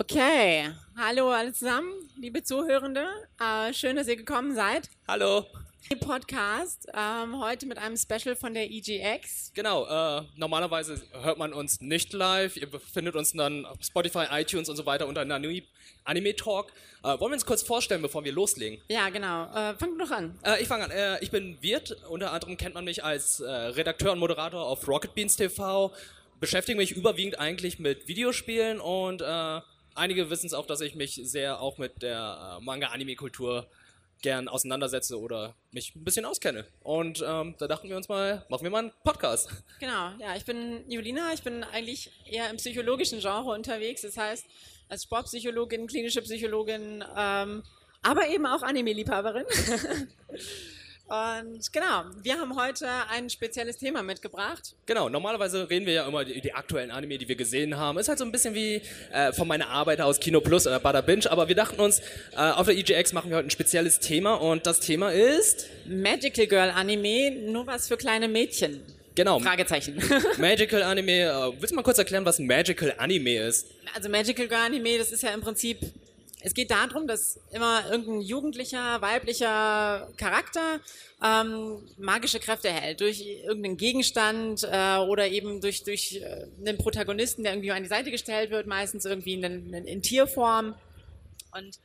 Okay, hallo alle zusammen, liebe Zuhörende. Äh, schön, dass ihr gekommen seid. Hallo. Podcast ähm, heute mit einem Special von der EGX. Genau, äh, normalerweise hört man uns nicht live. Ihr findet uns dann auf Spotify, iTunes und so weiter unter Anime, Anime Talk. Äh, wollen wir uns kurz vorstellen, bevor wir loslegen? Ja, genau. Äh, fang doch an. Äh, ich fange an. Äh, ich bin Wirt. Unter anderem kennt man mich als äh, Redakteur und Moderator auf Rocket Beans TV. Beschäftige mich überwiegend eigentlich mit Videospielen und äh, einige wissen es auch, dass ich mich sehr auch mit der äh, Manga-Anime-Kultur gern auseinandersetze oder mich ein bisschen auskenne. Und ähm, da dachten wir uns mal, machen wir mal einen Podcast. Genau, ja, ich bin Julina, ich bin eigentlich eher im psychologischen Genre unterwegs, das heißt als Sportpsychologin, klinische Psychologin, ähm, aber eben auch Anime-Liebhaberin. Und genau, wir haben heute ein spezielles Thema mitgebracht. Genau, normalerweise reden wir ja immer die, die aktuellen Anime, die wir gesehen haben. Ist halt so ein bisschen wie äh, von meiner Arbeit aus Kino Plus oder Bada Binge, aber wir dachten uns, äh, auf der EGX machen wir heute ein spezielles Thema und das Thema ist... Magical Girl Anime, nur was für kleine Mädchen. Genau. Fragezeichen. Magical Anime, äh, willst du mal kurz erklären, was Magical Anime ist? Also Magical Girl Anime, das ist ja im Prinzip es geht darum, dass immer irgendein jugendlicher, weiblicher Charakter ähm, magische Kräfte erhält. Durch irgendeinen Gegenstand äh, oder eben durch, durch äh, einen Protagonisten, der irgendwie an die Seite gestellt wird, meistens irgendwie in, in, in Tierform. Und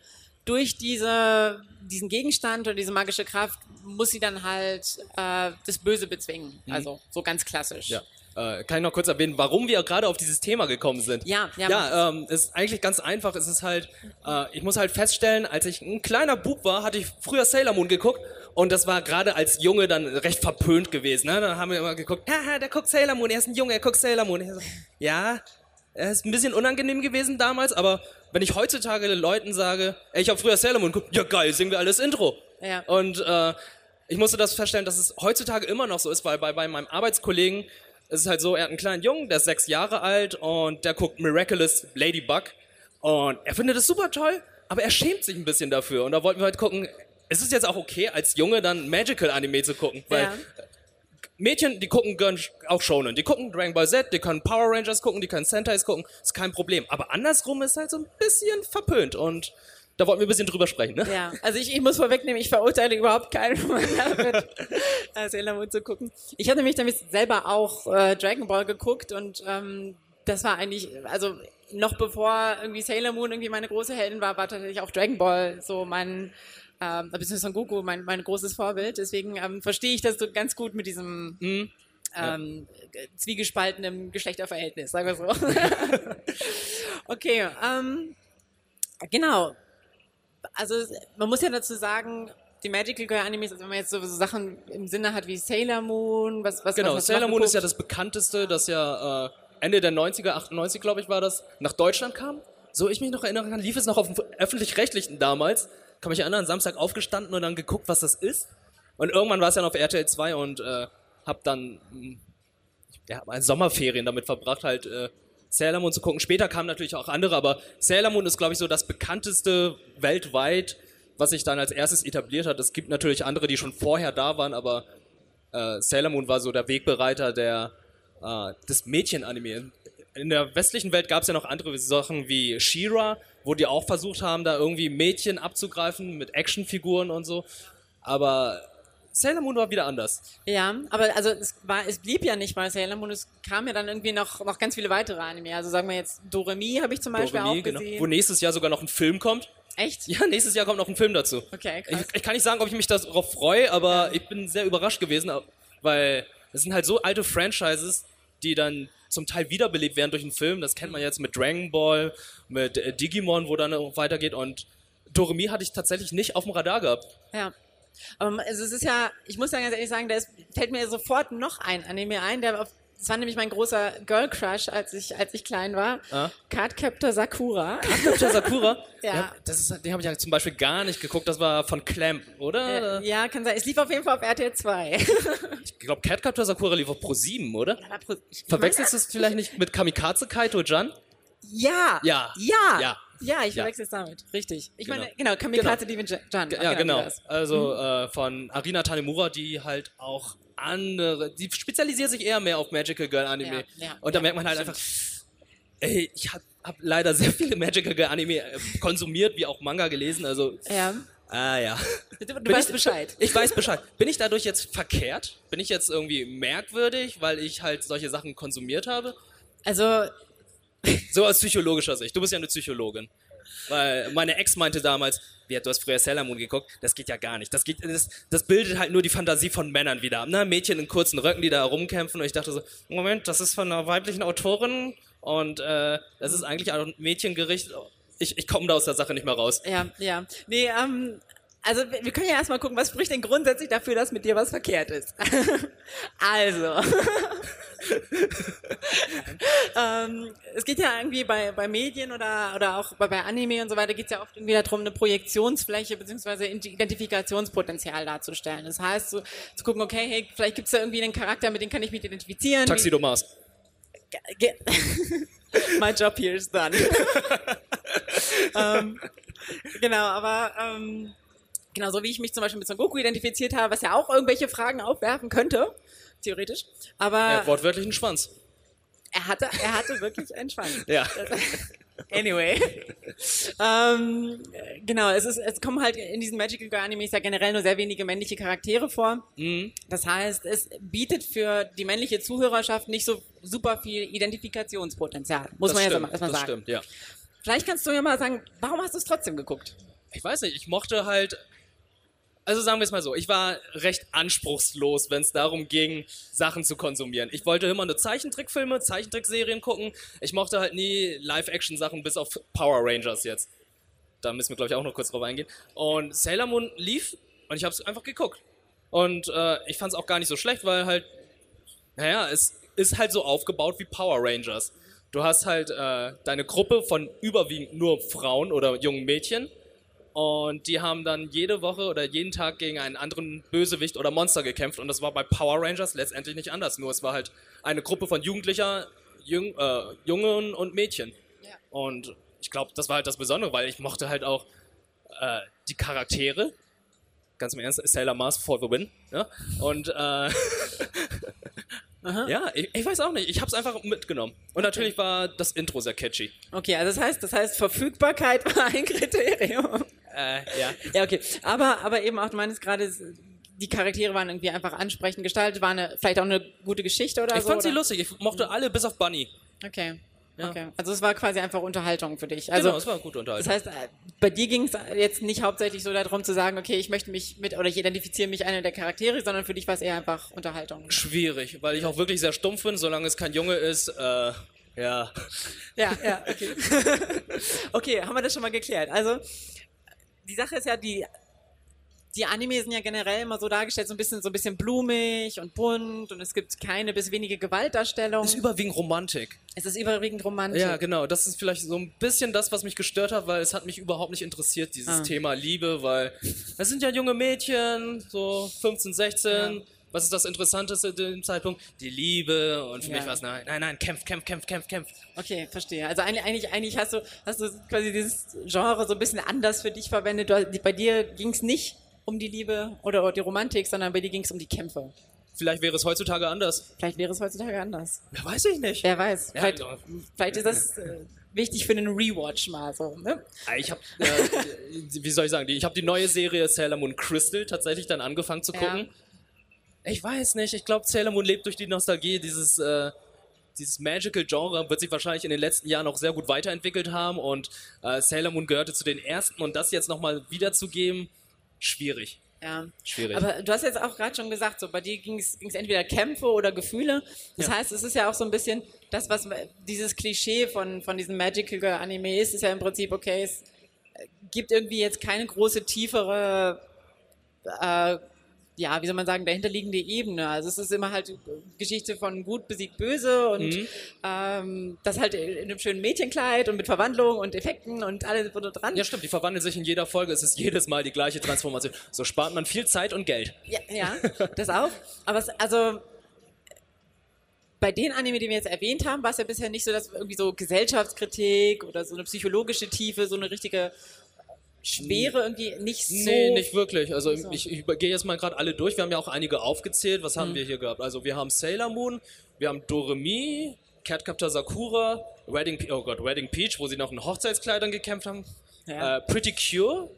durch diese, diesen Gegenstand oder diese magische Kraft muss sie dann halt äh, das Böse bezwingen. Mhm. Also so ganz klassisch. Ja. Äh, kann ich noch kurz erwähnen, warum wir gerade auf dieses Thema gekommen sind? Ja, ja. Ja, ähm, ist eigentlich ganz einfach. Es ist halt, äh, ich muss halt feststellen, als ich ein kleiner Bub war, hatte ich früher Sailor Moon geguckt und das war gerade als Junge dann recht verpönt gewesen. Ne? Dann haben wir immer geguckt, haha, der guckt Sailor Moon, er ist ein Junge, er guckt Sailor Moon. So, ja, er ist ein bisschen unangenehm gewesen damals, aber wenn ich heutzutage den Leuten sage, ey, ich habe früher Sailor Moon geguckt, ja geil, singen wir alles Intro. Ja. Und äh, ich musste das feststellen, dass es heutzutage immer noch so ist, weil bei, bei meinem Arbeitskollegen es ist halt so, er hat einen kleinen Jungen, der ist sechs Jahre alt und der guckt Miraculous Ladybug und er findet es super toll, aber er schämt sich ein bisschen dafür und da wollten wir halt gucken, ist es jetzt auch okay, als Junge dann Magical Anime zu gucken, weil Ja. Mädchen, die gucken auch Shonen. Die gucken Dragon Ball Z, die können Power Rangers gucken, die können Sentais gucken. Ist kein Problem. Aber andersrum ist halt so ein bisschen verpönt. Und da wollten wir ein bisschen drüber sprechen, ne? Ja, also ich, ich muss vorwegnehmen, ich verurteile überhaupt keinen, damit äh, Sailor Moon zu gucken. Ich habe nämlich damit selber auch äh, Dragon Ball geguckt und ähm, das war eigentlich, also noch bevor irgendwie Sailor Moon irgendwie meine große Heldin war, war tatsächlich auch Dragon Ball so mein, ähm, beziehungsweise Son Goku mein, mein großes Vorbild. Deswegen ähm, verstehe ich das so ganz gut mit diesem Mhm. ähm, zwiegespaltenem Geschlechterverhältnis, sagen wir so. okay, ähm, genau. Also man muss ja dazu sagen, die Magical Girl Animes, also wenn man jetzt so, so Sachen im Sinne hat wie Sailor Moon, was was Genau, was Sailor Moon ist ja das bekannteste, das ja äh, Ende der 90er, 98 glaube ich war das, nach Deutschland kam. So ich mich noch erinnern kann, lief es noch auf dem öffentlich-rechtlichen damals. Kann mich erinnern, Samstag aufgestanden und dann geguckt, was das ist. Und irgendwann war es dann auf RTL 2 und äh, hab dann mh, ja, meine Sommerferien damit verbracht, halt äh, Sailor Moon zu gucken. Später kamen natürlich auch andere, aber Sailor Moon ist, glaube ich, so das bekannteste weltweit, was sich dann als erstes etabliert hat. Es gibt natürlich andere, die schon vorher da waren, aber äh, Sailor Moon war so der Wegbereiter der, äh, des Mädchen-Anime. In der westlichen Welt gab es ja noch andere Sachen wie She-Ra, wo die auch versucht haben, da irgendwie Mädchen abzugreifen mit Actionfiguren und so. Aber Sailor Moon war wieder anders. Ja, aber also es war, es blieb ja nicht bei Sailor Moon, es kam ja dann irgendwie noch, noch ganz viele weitere Anime. Also sagen wir jetzt Doremi habe ich zum Beispiel Doremi, auch genau. gesehen. Wo nächstes Jahr sogar noch ein Film kommt. Echt? Ja, nächstes Jahr kommt noch ein Film dazu. Okay, Ich, krass. ich kann nicht sagen, ob ich mich darauf freue, aber ich bin sehr überrascht gewesen, weil es sind halt so alte Franchises, die dann zum Teil wiederbelebt werden durch einen Film. Das kennt man jetzt mit Dragon Ball, mit äh, Digimon, wo dann auch weitergeht. Und Doremi hatte ich tatsächlich nicht auf dem Radar gehabt. Ja. Aber also es ist ja, ich muss ja ganz ehrlich sagen, da ist, fällt mir sofort noch ein Anime ein, der auf, das war nämlich mein großer Girl Crush, als ich, als ich klein war. Ah. Cardcaptor Sakura. Dr. Sakura? Ja. das ist, den habe ich ja zum Beispiel gar nicht geguckt. Das war von Clamp, oder? Äh, ja, kann sein. Es lief auf jeden Fall auf RTL 2. Ich glaube, Catcaptor Sakura lief auf Pro 7, oder? Aber pro- Verwechselst du es vielleicht nicht mit Kamikaze Kaito Jan? Ja. Ja. Ja. Ja. Ja, ich verwechsel es damit. Richtig. Ich Genau. meine, genau, Kamikaze Demon Jan. Ach, Ja, genau. Also äh, von Arina Tanemura, die halt auch andere, die spezialisiert sich eher mehr auf Magical Girl Anime. Ja, ja, und da merkt man halt einfach, Ey, ich habe hab leider sehr viele Magical Anime äh, konsumiert, wie auch Manga gelesen, also Ja. ah ja. Du, du weißt ich, Bescheid. Ich weiß Bescheid. Bin ich dadurch jetzt verkehrt? Bin ich jetzt irgendwie merkwürdig, weil ich halt solche Sachen konsumiert habe? Also, So aus psychologischer Sicht. Du bist ja eine Psychologin. Weil meine Ex meinte damals, wie, du hast früher Sailor Moon geguckt, das geht ja gar nicht. Das, geht, das, das bildet halt nur die Fantasie von Männern wieder. Ne? Mädchen in kurzen Röcken, die da herumkämpfen. Und ich dachte so, Moment, das ist von einer weiblichen Autorin und äh, das ist eigentlich ein Mädchengericht. Ich, ich komme da aus der Sache nicht mehr raus. ja, ja. Nee, ähm, also wir können ja erstmal gucken, was spricht denn grundsätzlich dafür, dass mit dir was verkehrt ist. also. ähm, es geht ja irgendwie bei, bei Medien oder, oder auch bei, bei Anime und so weiter, geht es ja oft irgendwie darum, eine Projektionsfläche bzw. Identifikationspotenzial darzustellen. Das heißt, so, zu gucken, okay, hey, vielleicht gibt es da irgendwie einen Charakter, mit dem kann ich mich identifizieren. Taxido Mars. My job here is done. ähm, genau, aber ähm, genau so wie ich mich zum Beispiel mit Son Goku identifiziert habe, was ja auch irgendwelche Fragen aufwerfen könnte, theoretisch. Aber Er hat wortwörtlich einen Schwanz. er hatte, er hatte wirklich einen Schwanz. Ja. Anyway. ähm, genau, es, ist, es kommen halt in diesen Magical Girl Animes ja generell nur sehr wenige männliche Charaktere vor. Das heißt, es bietet für die männliche Zuhörerschaft nicht so super viel Identifikationspotenzial, muss das man stimmt, ja erstmal das sagen. stimmt, ja. Vielleicht kannst du ja mal sagen, warum hast du es trotzdem geguckt? ich weiß nicht, ich mochte halt. Also sagen wir es mal so, ich war recht anspruchslos, wenn es darum ging, Sachen zu konsumieren. Ich wollte immer nur Zeichentrickfilme, Zeichentrickserien gucken. Ich mochte halt nie Live-Action-Sachen bis auf Power Rangers jetzt. Da müssen wir, glaube ich, auch noch kurz drauf eingehen. Und Sailor Moon lief und ich habe es einfach geguckt. Und äh, ich fand es auch gar nicht so schlecht, weil halt, naja, es ist halt so aufgebaut wie Power Rangers. Du hast halt äh, deine Gruppe von überwiegend nur Frauen oder jungen Mädchen und die haben dann jede Woche oder jeden Tag gegen einen anderen Bösewicht oder Monster gekämpft. Und das war bei Power Rangers letztendlich nicht anders. Nur es war halt eine Gruppe von Jugendlicher, Jung, äh, Jungen und Mädchen. Ja. Und ich glaube, das war halt das Besondere, weil ich mochte halt auch äh, die Charaktere. Ganz im Ernst, Sailor Mars for the win. Ja? Und äh, ja, ich, ich weiß auch nicht. Ich habe es einfach mitgenommen. Und natürlich war das Intro sehr catchy. Okay, also das heißt, das heißt, Verfügbarkeit war ein Kriterium. Äh, ja. Ja, okay. Aber, aber eben auch, du meinst gerade, die Charaktere waren irgendwie einfach ansprechend gestaltet, war eine, vielleicht auch eine gute Geschichte oder Ich so. fand sie oder? lustig. Ich mochte alle bis auf Bunny. Okay. Ja. Okay. Also es war quasi einfach Unterhaltung für dich. Also genau, es war gut unterhalten. das heißt, äh, bei dir ging es jetzt nicht hauptsächlich so darum zu sagen, okay, ich möchte mich mit oder ich identifiziere mich einer der Charaktere, sondern für dich war es eher einfach Unterhaltung. Schwierig, weil ich auch wirklich sehr stumpf bin, solange es kein Junge ist. Äh, ja. Ja, ja, okay. okay, haben wir das schon mal geklärt. Also, die Sache ist ja, die, die Anime sind ja generell immer so dargestellt, so ein bisschen, so ein bisschen blumig und bunt und es gibt keine bis wenige Gewaltdarstellung. ist überwiegend Romantik. Es ist überwiegend romantisch. Ja, genau. Das ist vielleicht so ein bisschen das, was mich gestört hat, weil es hat mich überhaupt nicht interessiert, dieses Ah. Thema Liebe, weil es sind ja junge Mädchen, so 15, 16. Ja. Was ist das Interessanteste zu dem Zeitpunkt? Die Liebe. Und für Ja. mich war es, nein, nein, nein, kämpf, kämpf, kämpf, kämpf, kämpf. Okay, verstehe. Also eigentlich, eigentlich, hast du, hast du quasi dieses Genre so ein bisschen anders für dich verwendet. Du, bei dir ging es nicht um die Liebe oder die Romantik, sondern bei dir ging es um die Kämpfe. Vielleicht wäre es heutzutage anders. Vielleicht wäre es heutzutage anders. Ja, weiß ich nicht. Wer weiß. Ja, vielleicht, vielleicht ist das äh, wichtig für einen Rewatch mal so. Ne? Ah, Ich habe, äh, wie soll ich sagen, die, ich habe die neue Serie Sailor Moon Crystal tatsächlich dann angefangen zu Ja. Ich weiß nicht, ich glaube, Sailor Moon lebt durch die Nostalgie. Dieses, äh, dieses Magical-Genre wird sich wahrscheinlich in den letzten Jahren auch sehr gut weiterentwickelt haben und äh, Sailor Moon gehörte zu den ersten und das jetzt nochmal wiederzugeben, schwierig. Ja. Schwierig. Aber du hast jetzt auch gerade schon gesagt, so bei dir ging es entweder Kämpfe oder Gefühle. Das Ja. heißt, es ist ja auch so ein bisschen das, was dieses Klischee von, von diesem Magical Anime ist, ist ja im Prinzip, okay, es äh, gibt irgendwie jetzt keine große, tiefere, äh, ja, wie soll man sagen, dahinterliegende Ebene. Also es ist immer halt Geschichte von gut besiegt böse und Mhm. ähm, das halt in einem schönen Mädchenkleid und mit Verwandlung und Effekten und alles wurde dran. ja, stimmt, die verwandeln sich in jeder Folge. Es ist jedes Mal die gleiche Transformation. So spart man viel Zeit und Geld. Ja, ja das auch. Aber es, also bei den Anime, die wir jetzt erwähnt haben, war es ja bisher nicht so, dass irgendwie so Gesellschaftskritik oder so eine psychologische Tiefe, so eine richtige Schwere irgendwie nicht so. Nee, nicht wirklich. Also So. ich, ich gehe jetzt mal gerade alle durch. Wir haben ja auch einige aufgezählt. Was Mhm. haben wir hier gehabt? Also wir haben Sailor Moon, wir haben Doremi, Catcaptor Sakura, Wedding, Pe- oh Gott, Wedding Peach, wo sie noch in Hochzeitskleidern gekämpft haben. Ja. Äh, Pretty Cure,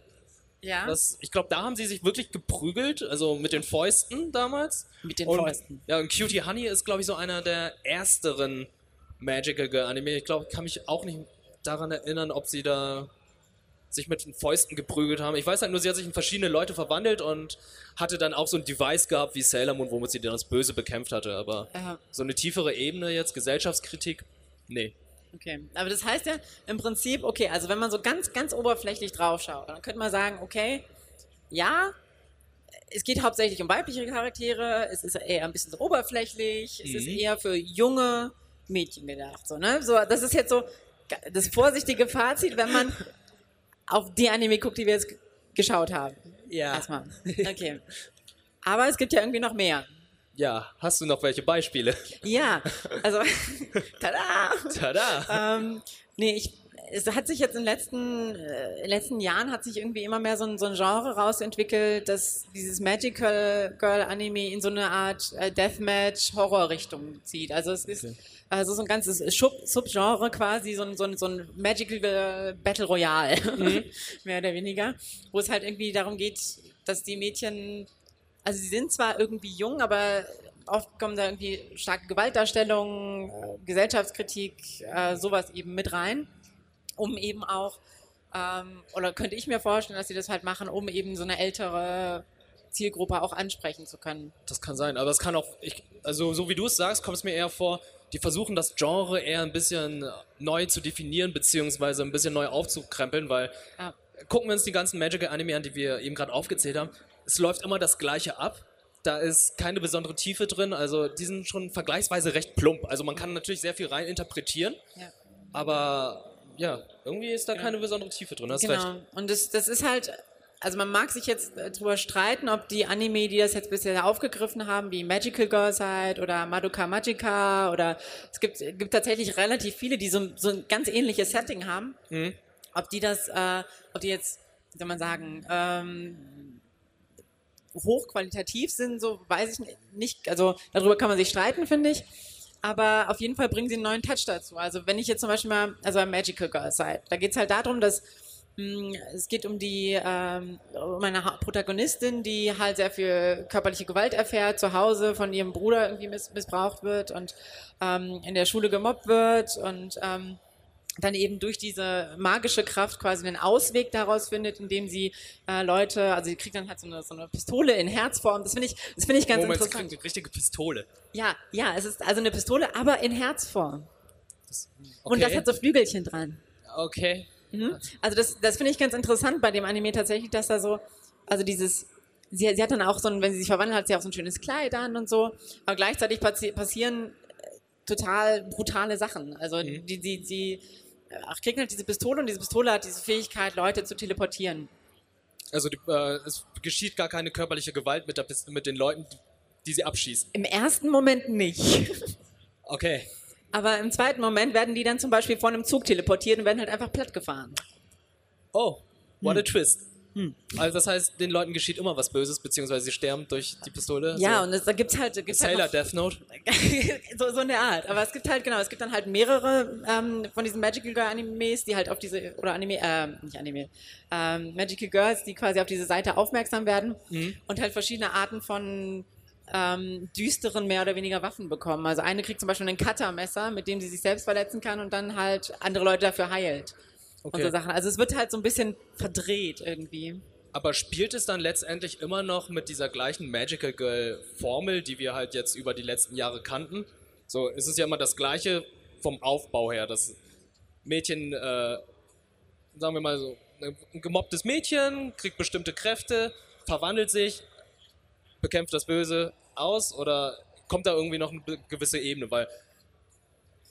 ja. das, ich glaube, da haben sie sich wirklich geprügelt, also mit den Fäusten damals. Mit den und, Fäusten. Ja, und Cutie Honey ist, glaube ich, so einer der ersteren Magical Girl Anime. Ich glaube, kann mich auch nicht daran erinnern, ob sie da sich mit den Fäusten geprügelt haben. Ich weiß halt nur, sie hat sich in verschiedene Leute verwandelt und hatte dann auch so ein Device gehabt wie Sailor Moon, womit sie dann das Böse bekämpft hatte. Aber Ja. so eine tiefere Ebene jetzt, Gesellschaftskritik, nee. Okay, aber das heißt ja im Prinzip, okay, also wenn man so ganz, ganz oberflächlich draufschaut, dann könnte man sagen, okay, ja, es geht hauptsächlich um weibliche Charaktere, es ist eher ein bisschen so oberflächlich, es ist Mhm. eher für junge Mädchen gedacht, so, ne? So, das ist jetzt so das vorsichtige Fazit, wenn man auf die Anime guckt, die wir jetzt geschaut haben. Ja. Erstmal. Okay. Aber es gibt ja irgendwie noch mehr. Ja, hast du noch welche Beispiele? Ja, also, tada! Tada! ähm, nee, ich, es hat sich jetzt in den letzten, äh, letzten Jahren hat sich irgendwie immer mehr so ein, so ein Genre rausentwickelt, dass dieses Magical Girl Anime in so eine Art äh, Deathmatch Horror Richtung zieht. Also es ist Okay. also so ein ganzes Subgenre quasi, so ein, so ein, so ein Magical Battle Royale, mehr oder weniger, wo es halt irgendwie darum geht, dass die Mädchen also sie sind zwar irgendwie jung, aber oft kommen da irgendwie starke Gewaltdarstellungen, äh, Gesellschaftskritik, äh, sowas eben mit rein, um eben auch, ähm, oder könnte ich mir vorstellen, dass sie das halt machen, um eben so eine ältere Zielgruppe auch ansprechen zu können. Das kann sein, aber es kann auch, ich, also so wie du es sagst, kommt es mir eher vor, die versuchen das Genre eher ein bisschen neu zu definieren, beziehungsweise ein bisschen neu aufzukrempeln, weil Ja. gucken wir uns die ganzen Magical Anime an, die wir eben gerade aufgezählt haben. Es läuft immer das Gleiche ab. Da ist keine besondere Tiefe drin, also die sind schon vergleichsweise recht plump. Also man kann natürlich sehr viel rein interpretieren, Ja. aber ja, irgendwie ist da keine besondere Tiefe drin. Hast recht. Genau. Und das, das ist halt, also man mag sich jetzt äh, drüber streiten, ob die Anime, die das jetzt bisher aufgegriffen haben, wie Magical Girl Side oder Madoka Magica oder es gibt, gibt tatsächlich relativ viele, die so, so ein ganz ähnliches Setting haben. Mhm. Ob die das, äh, ob die jetzt, wie soll man sagen, ähm, hochqualitativ sind, so weiß ich nicht. Also darüber kann man sich streiten, finde ich. Aber auf jeden Fall bringen sie einen neuen Touch dazu. Also wenn ich jetzt zum Beispiel mal, also Magical Girl Side, da geht es halt darum, dass mh, es geht um die, ähm, um eine Protagonistin, die halt sehr viel körperliche Gewalt erfährt, zu Hause von ihrem Bruder irgendwie miss missbraucht wird und ähm, in der Schule gemobbt wird und ähm, dann eben durch diese magische Kraft quasi einen Ausweg daraus findet, indem sie äh, Leute, also sie kriegt dann halt so eine, so eine Pistole in Herzform. Das finde ich, das finde ich ganz Moment, sie interessant. kriegt eine richtige Pistole. Ja, ja, es ist also eine Pistole, aber in Herzform. Und das Okay. hat so Flügelchen dran. Okay. Mhm. Also das, das finde ich ganz interessant bei dem Anime tatsächlich, dass da so, also dieses, sie, sie hat dann auch so ein, wenn sie sich verwandelt, hat sie auch so ein schönes Kleid an und so, aber gleichzeitig passi passieren äh, total brutale Sachen. Also Mhm. die, die, die ach, kriegt halt diese Pistole und diese Pistole hat diese Fähigkeit, Leute zu teleportieren. Also die, äh, es geschieht gar keine körperliche Gewalt mit, der, mit den Leuten, die, sie abschießen. Im ersten Moment nicht. Okay. Aber im zweiten Moment werden die dann zum Beispiel von einem Zug teleportiert und werden halt einfach platt gefahren. Oh, what a Hm. Also das heißt, den Leuten geschieht immer was Böses, beziehungsweise sie sterben durch die Pistole. Ja, so. und es, da gibt's halt, gibt's halt Sailor noch- Death Note. so, so in der Art. Aber es gibt halt, genau, es gibt dann halt mehrere ähm, von diesen Magical Girl Animes, die halt auf diese, oder Anime, ähm, nicht Anime, ähm, Magical Girls, die quasi auf diese Seite aufmerksam werden und halt verschiedene Arten von ähm, düsteren, mehr oder weniger Waffen bekommen. Also eine kriegt zum Beispiel ein Cuttermesser, mit dem sie sich selbst verletzen kann und dann halt andere Leute dafür heilt. Und Okay. so Sachen. Also es wird halt so ein bisschen verdreht irgendwie. Aber spielt es dann letztendlich immer noch mit dieser gleichen Magical Girl Formel, die wir halt jetzt über die letzten Jahre kannten? So, es ist ja immer das gleiche vom Aufbau her. Das Mädchen, äh, sagen wir mal so, ein gemobbtes Mädchen, kriegt bestimmte Kräfte, verwandelt sich, bekämpft das Böse aus oder kommt da irgendwie noch eine gewisse Ebene? Weil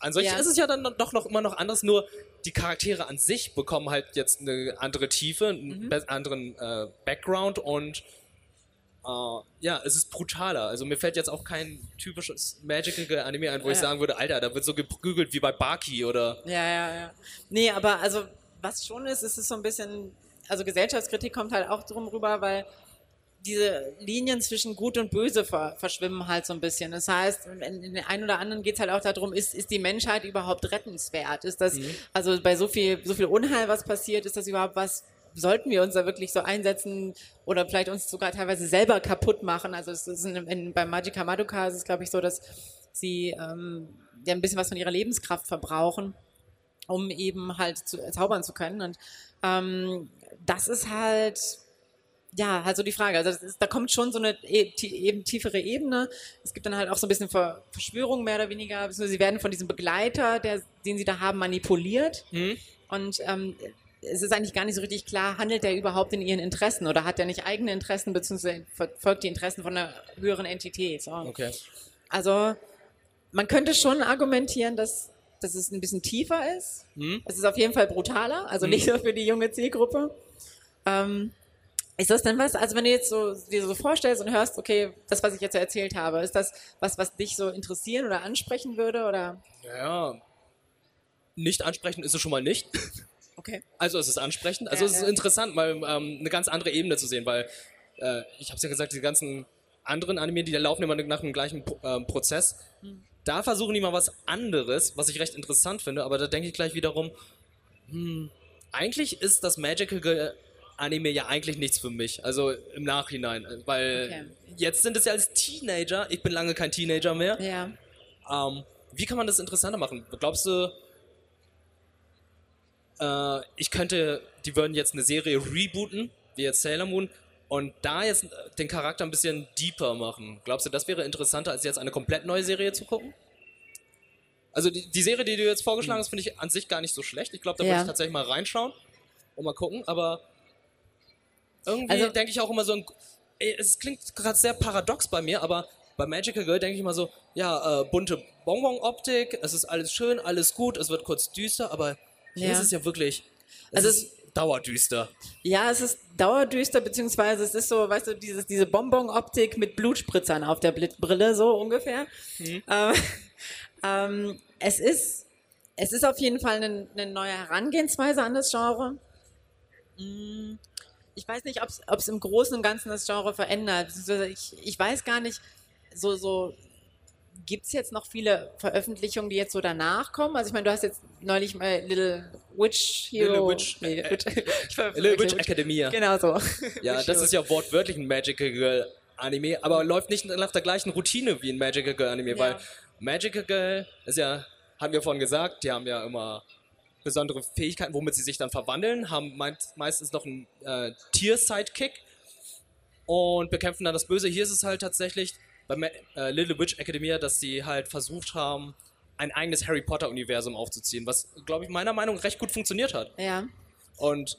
an sich Ja. ist es ja dann doch noch immer noch anders, nur die Charaktere an sich bekommen halt jetzt eine andere Tiefe, einen be- anderen äh, Background und äh, ja, es ist brutaler. Also mir fällt jetzt auch kein typisches Magical Anime ein, wo ich Ja. sagen würde, Alter, da wird so geprügelt wie bei Baki oder Ja, ja, ja. Nee, aber also, was schon ist, ist es so ein bisschen, also Gesellschaftskritik kommt halt auch drum rüber, weil diese Linien zwischen Gut und Böse ver verschwimmen halt so ein bisschen. Das heißt, in, in den einen oder anderen geht es halt auch darum, ist, ist die Menschheit überhaupt rettenswert? Ist das, mhm. also bei so viel, so viel Unheil, was passiert, ist das überhaupt was, sollten wir uns da wirklich so einsetzen oder vielleicht uns sogar teilweise selber kaputt machen? Also es ist in, in, beim Magica Madoka ist es, glaube ich, so, dass sie ähm, ja ein bisschen was von ihrer Lebenskraft verbrauchen, um eben halt zu, zaubern zu können. Und ähm, das ist halt ja, also die Frage. Also ist, da kommt schon so eine e eben tiefere Ebene. Es gibt dann halt auch so ein bisschen Ver Verschwörung mehr oder weniger. Sie werden von diesem Begleiter, der, den sie da haben, manipuliert. Mhm. Und ähm, es ist eigentlich gar nicht so richtig klar, handelt der überhaupt in ihren Interessen oder hat er nicht eigene Interessen beziehungsweise verfolgt die Interessen von einer höheren Entität. So. Okay. Also man könnte schon argumentieren, dass, dass es ein bisschen tiefer ist. Mhm. Es ist auf jeden Fall brutaler, also mhm. nicht nur für die junge Zielgruppe. Ähm, ist das denn was, also wenn du jetzt so dir so vorstellst und hörst, okay, das, was ich jetzt erzählt habe, ist das was, was dich so interessieren oder ansprechen würde oder? Ja, nicht ansprechen ist es schon mal nicht. Okay. Also es ist ansprechend, also ja, es ist ja. interessant, mal ähm, eine ganz andere Ebene zu sehen, weil äh, ich habe es ja gesagt, die ganzen anderen Anime, die laufen immer nach dem gleichen äh, Prozess. Hm. Da versuchen die mal was anderes, was ich recht interessant finde, aber da denke ich gleich wiederum, hm, eigentlich ist das Magical Anime ja eigentlich nichts für mich. Also im Nachhinein. Weil okay. jetzt sind es ja als Teenager, ich bin lange kein Teenager mehr. Ja. Ähm, wie kann man das interessanter machen? Glaubst du, äh, ich könnte, die würden jetzt eine Serie rebooten, wie jetzt Sailor Moon, und da jetzt den Charakter ein bisschen deeper machen? Glaubst du, das wäre interessanter, als jetzt eine komplett neue Serie zu gucken? Also die, die Serie, die du jetzt vorgeschlagen hast, finde ich an sich gar nicht so schlecht. Ich glaube, da ja. würde ich tatsächlich mal reinschauen und mal gucken. Aber irgendwie also, denke ich auch immer so, ein, es klingt gerade sehr paradox bei mir, aber bei Magical Girl denke ich immer so, ja, äh, bunte Bonbon-Optik, es ist alles schön, alles gut, es wird kurz düster, aber hier ja. ist es ja wirklich, es also ist dauerdüster. Ja, es ist dauerdüster, beziehungsweise es ist so, weißt du, dieses, diese Bonbon-Optik mit Blutspritzern auf der Brille, so ungefähr. Mhm. Ähm, ähm, es ist, es ist auf jeden Fall eine, eine neue Herangehensweise an das Genre. Mhm ich weiß nicht, ob es im Großen und Ganzen das Genre verändert. Ich, ich weiß gar nicht, so, so gibt es jetzt noch viele Veröffentlichungen, die jetzt so danach kommen? Also ich meine, du hast jetzt neulich mal Little Witch Hero. Little Witch, nee, äh, Little Witch Academia. Genau so. Ja, das ist ja wortwörtlich ein Magical Girl Anime, aber läuft nicht nach der gleichen Routine wie ein Magical Girl Anime, ja. weil Magical Girl ist ja, haben wir vorhin gesagt, die haben ja immer besondere Fähigkeiten, womit sie sich dann verwandeln, haben meistens noch einen äh, Tier-Sidekick und bekämpfen dann das Böse. Hier ist es halt tatsächlich bei äh, Little Witch Academia, dass sie halt versucht haben, ein eigenes Harry Potter-Universum aufzuziehen, was, glaube ich, meiner Meinung nach recht gut funktioniert hat. Ja. Und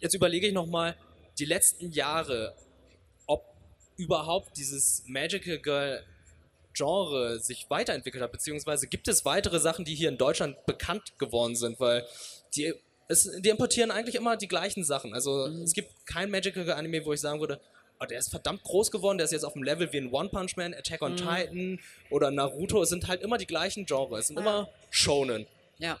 jetzt überlege ich nochmal, die letzten Jahre, ob überhaupt dieses Magical Girl Genre sich weiterentwickelt hat, beziehungsweise gibt es weitere Sachen, die hier in Deutschland bekannt geworden sind, weil die, es, die importieren eigentlich immer die gleichen Sachen. Also mhm. es gibt kein Magical Anime, wo ich sagen würde, oh, der ist verdammt groß geworden, der ist jetzt auf dem Level wie ein One Punch Man, Attack on mhm. Titan oder Naruto. Es sind halt immer die gleichen Genres, es sind ja. immer Shonen. Ja.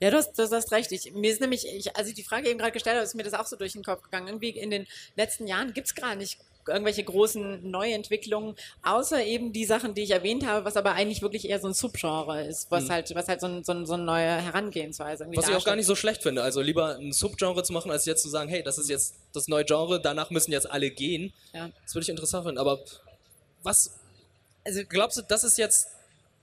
Ja, du hast, du hast recht. Ich, mir ist nämlich, ich, als ich die Frage eben gerade gestellt habe, ist mir das auch so durch den Kopf gegangen. Irgendwie in den letzten Jahren gibt es gar nicht irgendwelche großen Neuentwicklungen, außer eben die Sachen, die ich erwähnt habe, was aber eigentlich wirklich eher so ein Subgenre ist, was mhm. halt, was halt so, ein, so, ein, so eine neue Herangehensweise irgendwie Was ich auch gar nicht so schlecht finde. Also lieber ein Subgenre zu machen, als jetzt zu sagen, hey, das ist jetzt das neue Genre, danach müssen jetzt alle gehen. Ja. Das würde ich interessant finden. Aber was, also glaubst du, das ist jetzt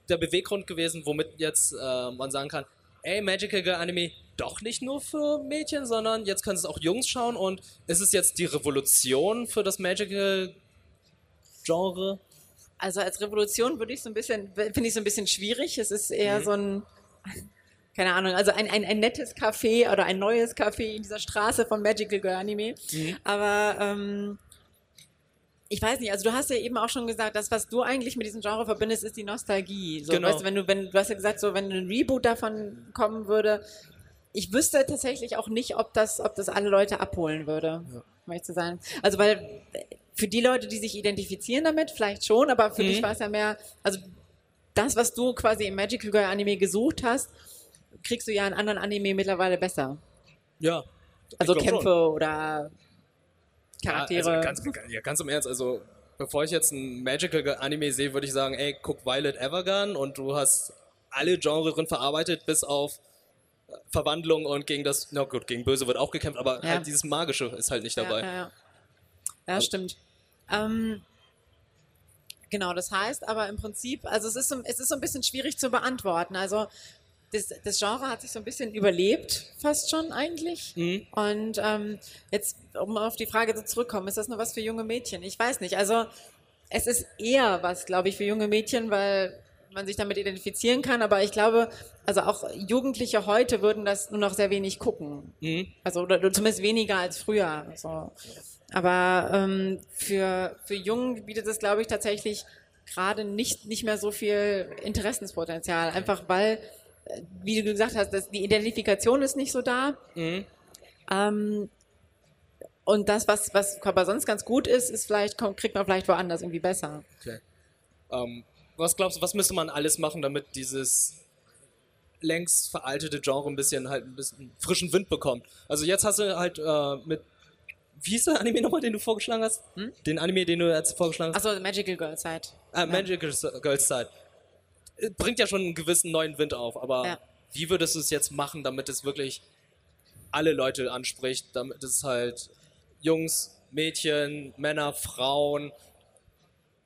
der Beweggrund gewesen, womit jetzt äh, man sagen kann, ey, Magical Girl Anime, doch nicht nur für Mädchen, sondern jetzt können es auch Jungs schauen und ist es jetzt die Revolution für das Magical Genre? Also als Revolution würde ich so ein bisschen, finde ich so ein bisschen schwierig. Es ist eher mhm. so ein, keine Ahnung, also ein, ein, ein nettes Café oder ein neues Café in dieser Straße von Magical Girl Anime. Mhm. Aber ähm, ich weiß nicht, also du hast ja eben auch schon gesagt, das, was du eigentlich mit diesem Genre verbindest, ist die Nostalgie. So, genau. weißt du, wenn du, wenn, du hast ja gesagt, so, wenn ein Reboot davon kommen würde, ich wüsste tatsächlich auch nicht, ob das, ob das alle Leute abholen würde, ja. um ehrlich zu sein. Also weil für die Leute, die sich identifizieren damit, vielleicht schon, aber für mhm. dich war es ja mehr, also das, was du quasi im Magical Girl Anime gesucht hast, kriegst du ja in anderen Anime mittlerweile besser. Ja. Also Kämpfe schon. oder Charaktere. Ja, also ganz, ja, ganz im Ernst, also bevor ich jetzt ein Magical Anime sehe, würde ich sagen, ey, guck Violet Evergarden und du hast alle Genres drin verarbeitet, bis auf Verwandlung und gegen das, na gut, gegen Böse wird auch gekämpft, aber Ja. halt dieses Magische ist halt nicht dabei. Ja, ja, ja. stimmt. Ähm, genau, das heißt aber im Prinzip, also es ist, so, es ist so ein bisschen schwierig zu beantworten. Also das, das Genre hat sich so ein bisschen überlebt, fast schon eigentlich. Mhm. Und ähm, jetzt, um auf die Frage zu zurückkommen, ist das nur was für junge Mädchen? Ich weiß nicht. Also es ist eher was, glaube ich, für junge Mädchen, weil man sich damit identifizieren kann. Aber ich glaube, also auch Jugendliche heute würden das nur noch sehr wenig gucken. Mhm. Also oder zumindest weniger als früher. So. Aber ähm, für, für Jungen bietet es, glaube ich, tatsächlich gerade nicht, nicht mehr so viel Interessenspotenzial. Einfach weil, äh, wie du gesagt hast, dass die Identifikation ist nicht so da. Mhm. Ähm, und das, was, was aber sonst ganz gut ist, ist vielleicht, kriegt man vielleicht woanders irgendwie besser. Okay. Ähm, was glaubst du, was müsste man alles machen, damit dieses längst veraltete Genre ein bisschen halt ein bisschen frischen Wind bekommt? Also jetzt hast du halt äh, mit wie hieß der Anime nochmal, den du vorgeschlagen hast? Hm? Den Anime, den du jetzt vorgeschlagen hast? Achso, Magical Girl Side. Ah, Magical Girls Side. Äh, Bringt ja schon einen gewissen neuen Wind auf, aber Ja. wie würdest du es jetzt machen, damit es wirklich alle Leute anspricht, damit es halt Jungs, Mädchen, Männer, Frauen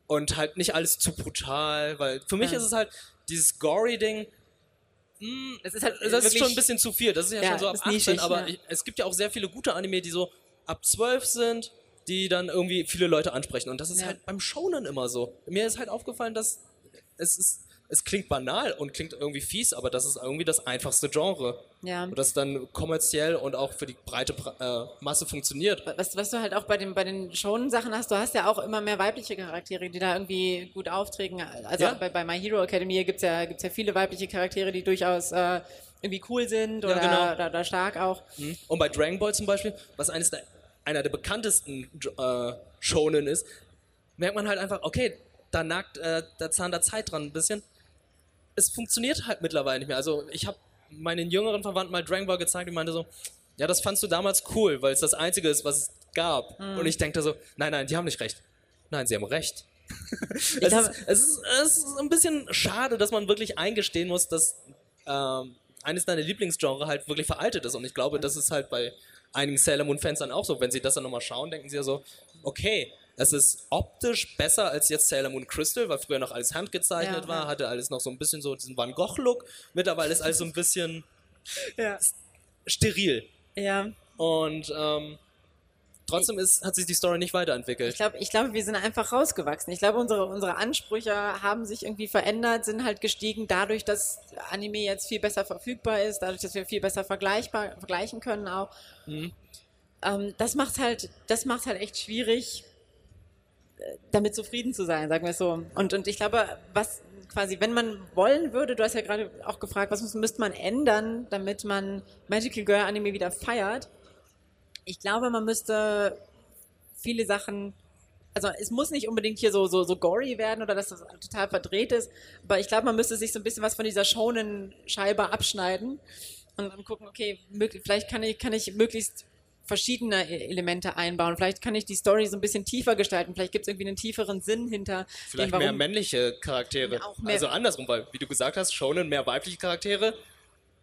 und halt nicht alles zu brutal, weil für mich Ja. ist es halt dieses Gory-Ding, Das ist halt das ist schon ein bisschen zu viel. Das ist ja, Ja, schon so ab ist 18, nischig, aber ich, es gibt ja auch sehr viele gute Anime, die so ab 12 sind, die dann irgendwie viele Leute ansprechen. Und das ist halt beim Shonen immer so. Mir ist halt aufgefallen, dass es ist, es klingt banal und klingt irgendwie fies, aber das ist irgendwie das einfachste Genre. Ja. Und das dann kommerziell und auch für die breite äh, Masse funktioniert. was, was du halt auch bei den, bei den Shonen-Sachen hast, du hast ja auch immer mehr weibliche Charaktere, die da irgendwie gut auftreten. Also Ja. bei, bei My Hero Academia gibt es ja, gibt's ja viele weibliche Charaktere, die durchaus äh, irgendwie cool sind oder, genau. oder, oder stark auch. Mhm. Und bei Dragon Ball zum Beispiel, was eines der, einer der bekanntesten äh, Shonen ist, merkt man halt einfach, okay, da nagt äh, der Zahn der Zeit dran ein bisschen. Es funktioniert halt mittlerweile nicht mehr. Also ich habe meinen jüngeren Verwandten mal Dragon Ball gezeigt und meinte so, ja, das fandst du damals cool, weil es das Einzige ist, was es gab. Und ich denke so, nein, nein, die haben nicht recht. Nein, sie haben recht. es, ist, es, ist, es ist ein bisschen schade, dass man wirklich eingestehen muss, dass ähm, eines deiner Lieblingsgenre halt wirklich veraltet ist. Und ich glaube, das ist halt bei einigen Sailor Moon-Fans dann auch so. Wenn sie das dann nochmal schauen, denken sie ja so, okay, es ist optisch besser als jetzt Sailor Moon Crystal, weil früher noch alles handgezeichnet Ja, war, ja. hatte alles noch so ein bisschen so diesen Van Gogh-Look. Mittlerweile ist alles so ein bisschen Ja. steril. ja. Und ähm, trotzdem ist, hat sich die Story nicht Ich weiterentwickelt. glaube, ich glaube, wir sind einfach rausgewachsen. Ich glaube, unsere, unsere Ansprüche haben sich irgendwie verändert, sind halt gestiegen dadurch, dass Anime jetzt viel besser verfügbar ist, dadurch, dass wir viel besser vergleichbar, vergleichen können auch. Mhm. Ähm, das macht halt, das macht halt echt schwierig, damit zufrieden zu sein, sagen wir es so. Und, und ich glaube, was quasi, wenn man wollen würde, du hast ja gerade auch gefragt, was müsste man ändern, damit man Magical Girl Anime wieder feiert? Ich glaube, man müsste viele Sachen, also es muss nicht unbedingt hier so, so, so gory werden oder dass das total verdreht ist, aber ich glaube, man müsste sich so ein bisschen was von dieser schonen Scheibe abschneiden und dann gucken, okay, möglich, vielleicht kann ich, kann ich möglichst verschiedene E- Elemente einbauen. Vielleicht kann ich die Story so ein bisschen tiefer gestalten. Vielleicht gibt es irgendwie einen tieferen Sinn hinter Vielleicht dem, mehr männliche Charaktere. Auch mehr- also andersrum, weil, wie du gesagt hast, Shonen mehr weibliche Charaktere.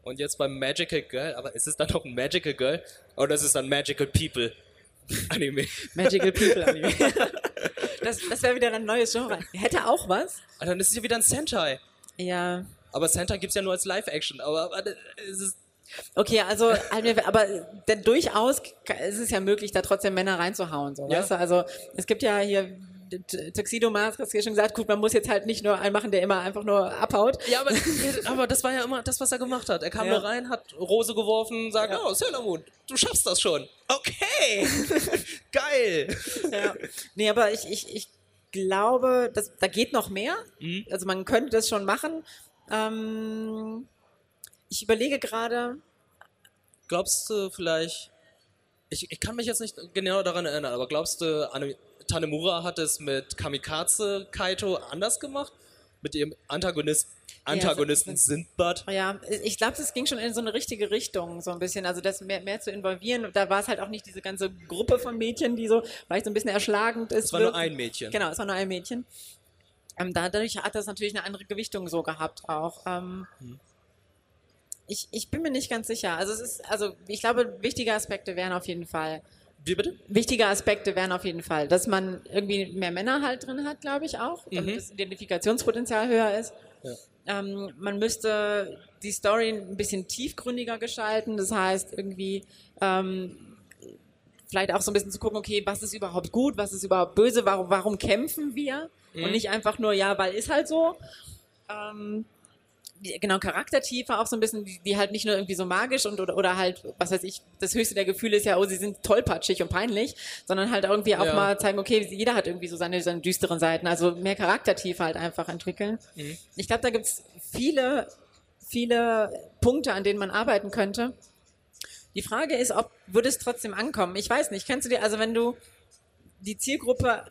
Und jetzt beim Magical Girl, aber ist es dann noch ein Magical Girl? Oder ist es dann Magical People Anime? Magical People Anime. das das wäre wieder ein neues Genre. Hätte auch was. Ah, dann ist es ja wieder ein Sentai. Ja. Aber Sentai gibt es ja nur als Live-Action. Aber, aber es ist, Okay, also, halt, aber denn durchaus ist es ja möglich, da trotzdem Männer reinzuhauen. So, Ja. weißt du? Also es gibt ja hier Tuxedo Mask, hast du ja schon gesagt, gut, man muss jetzt halt nicht nur einen machen, der immer einfach nur abhaut. ja, aber, aber das war ja immer das, was er gemacht hat. Er kam Ja. nur rein, hat Rose geworfen, sagt, Ja. oh, Sailor Moon, du schaffst das schon. Okay, geil. Ja. Nee, aber ich, ich, ich glaube, das, da geht noch mehr. Mhm. Also man könnte das schon machen. Ähm, ich überlege gerade, Glaubst du vielleicht, ich, ich kann mich jetzt nicht genau daran erinnern, aber glaubst du, Ane- Tanemura hat es mit Kamikaze Kaito anders gemacht? Mit ihrem Antagonisten? Antagonisten Ja, Sindbad. Ja, ich glaube, das ging schon in so eine richtige Richtung, so ein bisschen. Also das mehr, mehr zu involvieren. Da war es halt auch nicht diese ganze Gruppe von Mädchen, die so, weil so ein bisschen erschlagend ist. Es war nur wirkt. ein Mädchen. Genau, es war nur ein Mädchen. Ähm, dadurch hat das natürlich eine andere Gewichtung so gehabt auch. Ähm, Hm. Ich, ich bin mir nicht ganz sicher. Also es ist, also ich glaube, wichtige Aspekte wären auf jeden Fall. Wie bitte? Wichtige Aspekte wären auf jeden Fall, dass man irgendwie mehr Männer halt drin hat, glaube ich auch, damit Mhm. das Identifikationspotenzial höher ist. Ja. Ähm, man müsste die Story ein bisschen tiefgründiger gestalten, das heißt irgendwie ähm, vielleicht auch so ein bisschen zu gucken, okay, was ist überhaupt gut, was ist überhaupt böse, warum, warum kämpfen wir Mhm. und nicht einfach nur, ja, weil ist halt so. Ähm, genau, Charaktertiefe auch so ein bisschen, die, die halt nicht nur irgendwie so magisch und oder, oder halt, was weiß ich, das höchste der Gefühle ist ja, oh, sie sind tollpatschig und peinlich, sondern halt irgendwie auch Ja. mal zeigen, okay, jeder hat irgendwie so seine, seine düsteren Seiten, also mehr Charaktertiefe halt einfach entwickeln. Mhm. Ich glaube, da gibt's viele, viele Punkte, an denen man arbeiten könnte. Die Frage ist, ob würde es trotzdem ankommen? Ich weiß nicht. Kennst du dir, also wenn du die Zielgruppe,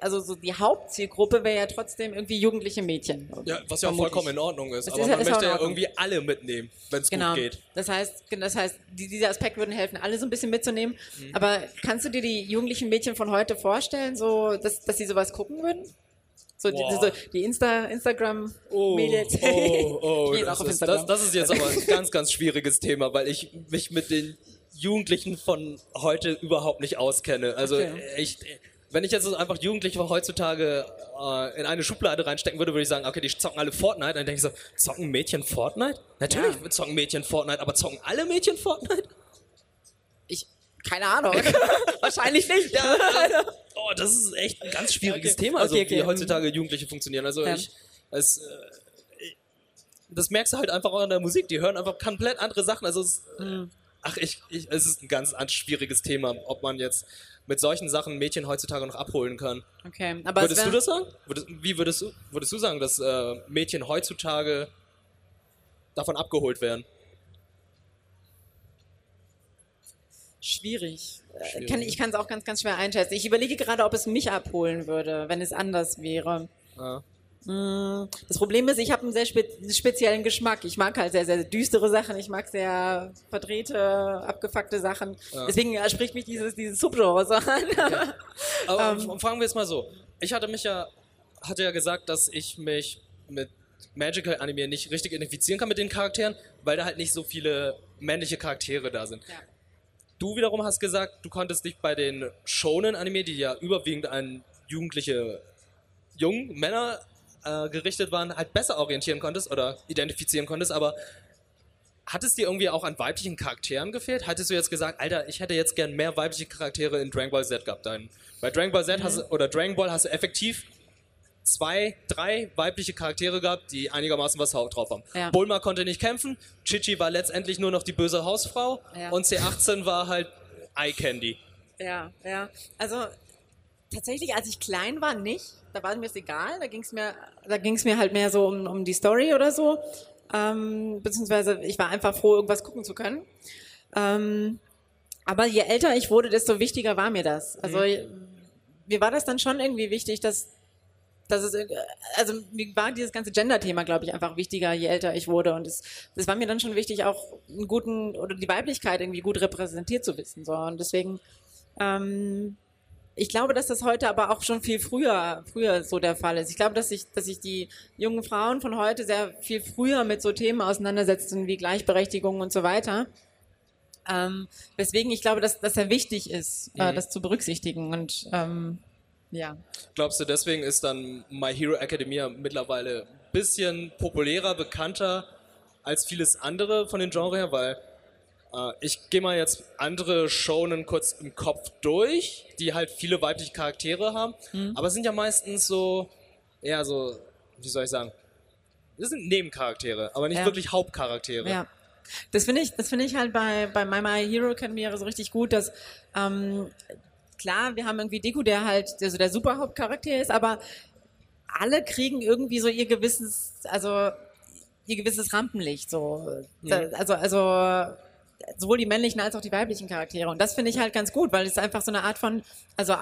also so die Hauptzielgruppe wäre ja trotzdem irgendwie jugendliche Mädchen. Ja, was ja Vermutlich. vollkommen in Ordnung ist. Das aber ist man ist möchte ja irgendwie alle mitnehmen, wenn es Genau. gut geht. Das heißt, das heißt, die, dieser Aspekt würde helfen, alle so ein bisschen mitzunehmen. Mhm. Aber kannst du dir die jugendlichen Mädchen von heute vorstellen, so, dass, dass sie sowas gucken würden? So die, so die Insta, Instagram-Mädels. oh, oh auch das, ist, Instagram. das, das ist jetzt aber ein ganz, ganz schwieriges Thema, weil ich mich mit den Jugendlichen von heute überhaupt nicht auskenne. Also Okay. echt, wenn ich jetzt einfach Jugendliche von heutzutage äh, in eine Schublade reinstecken würde, würde ich sagen, okay, die zocken alle Fortnite. Dann denke ich so, zocken Mädchen Fortnite? Natürlich Ja. zocken Mädchen Fortnite, aber zocken alle Mädchen Fortnite? Ich, keine Ahnung. Wahrscheinlich nicht. Oh, das ist echt ein ganz schwieriges Okay. Thema, also Okay, okay. wie heutzutage Jugendliche funktionieren. Also Ja. ich, es, äh, das merkst du halt einfach auch an der Musik. Die hören einfach komplett andere Sachen. Also es, Mhm. Ach, ich, ich, es ist ein ganz, schwieriges Thema, ob man jetzt mit solchen Sachen Mädchen heutzutage noch abholen kann. Okay, aber es würdest du das sagen? Würdest, wie würdest du, würdest du sagen, dass äh, Mädchen heutzutage davon abgeholt werden? Schwierig. Äh, Schwierig, Kann, ich kann es auch ganz, ganz schwer einschätzen. Ich überlege gerade, ob es mich abholen würde, wenn es anders wäre. Ja. Mm, Das Problem ist, ich habe einen sehr spe speziellen Geschmack. Ich mag halt sehr, sehr düstere Sachen. Ich mag sehr verdrehte, abgefuckte Sachen. Ja. Deswegen äh, spricht mich dieses, dieses Subgenre so an. Aber Ähm. f- fragen wir jetzt mal so. Ich hatte mich ja, hatte ja gesagt, dass ich mich mit Magical Anime nicht richtig identifizieren kann mit den Charakteren, weil da halt nicht so viele männliche Charaktere da sind. Ja. Du wiederum hast gesagt, du konntest dich bei den Shonen Anime, die ja überwiegend an jugendliche jungen Männer äh, gerichtet waren, halt besser orientieren konntest oder identifizieren konntest, aber hat es dir irgendwie auch an weiblichen Charakteren gefehlt? Hattest du jetzt gesagt, Alter, ich hätte jetzt gern mehr weibliche Charaktere in Dragon Ball Z gehabt? Dein, bei Dragon Ball Z hast du, oder Dragon Ball hast du effektiv zwei, drei weibliche Charaktere gehabt, die einigermaßen was drauf haben. Ja. Bulma konnte nicht kämpfen, Chichi war letztendlich nur noch die böse Hausfrau Ja. und C18 war halt Eye Candy. Ja, ja. Also tatsächlich, als ich klein war, nicht. Da war mir es egal. Da ging es mir, da ging es mir halt mehr so um, um die Story oder so. Ähm, beziehungsweise ich war einfach froh, irgendwas gucken zu können. Ähm, aber je älter ich wurde, desto wichtiger war mir das. Also mir war das dann schon irgendwie wichtig, dass dass es, also mir war dieses ganze Gender-Thema, glaube ich, einfach wichtiger, je älter ich wurde. Und es, das war mir dann schon wichtig, auch einen guten, oder die Weiblichkeit irgendwie gut repräsentiert zu wissen. So. Und deswegen, ähm, ich glaube, dass das heute aber auch schon viel früher, früher so der Fall ist. Ich glaube, dass sich, dass sich die jungen Frauen von heute sehr viel früher mit so Themen auseinandersetzen wie Gleichberechtigung und so weiter. Ähm, weswegen ich glaube, dass, dass sehr wichtig ist, äh, Mhm. das zu berücksichtigen. Und ähm, ja. Glaubst du, deswegen ist dann My Hero Academia mittlerweile ein bisschen populärer, bekannter als vieles andere von den Genres her? Weil äh, ich gehe mal jetzt andere Shonen kurz im Kopf durch, die halt viele weibliche Charaktere haben, aber es sind ja meistens so, eher so, wie soll ich sagen, das sind Nebencharaktere, aber nicht Ja. wirklich Hauptcharaktere. Ja. Das finde ich, das finde ich halt bei, bei My My Hero Academy so richtig gut, dass, ähm, klar, wir haben irgendwie Deku, der halt der, so der super Hauptcharakter ist, aber alle kriegen irgendwie so ihr gewisses, also ihr gewisses Rampenlicht, so. Da, also, also, sowohl die männlichen als auch die weiblichen Charaktere. Und das finde ich halt ganz gut, weil es einfach so eine Art von, also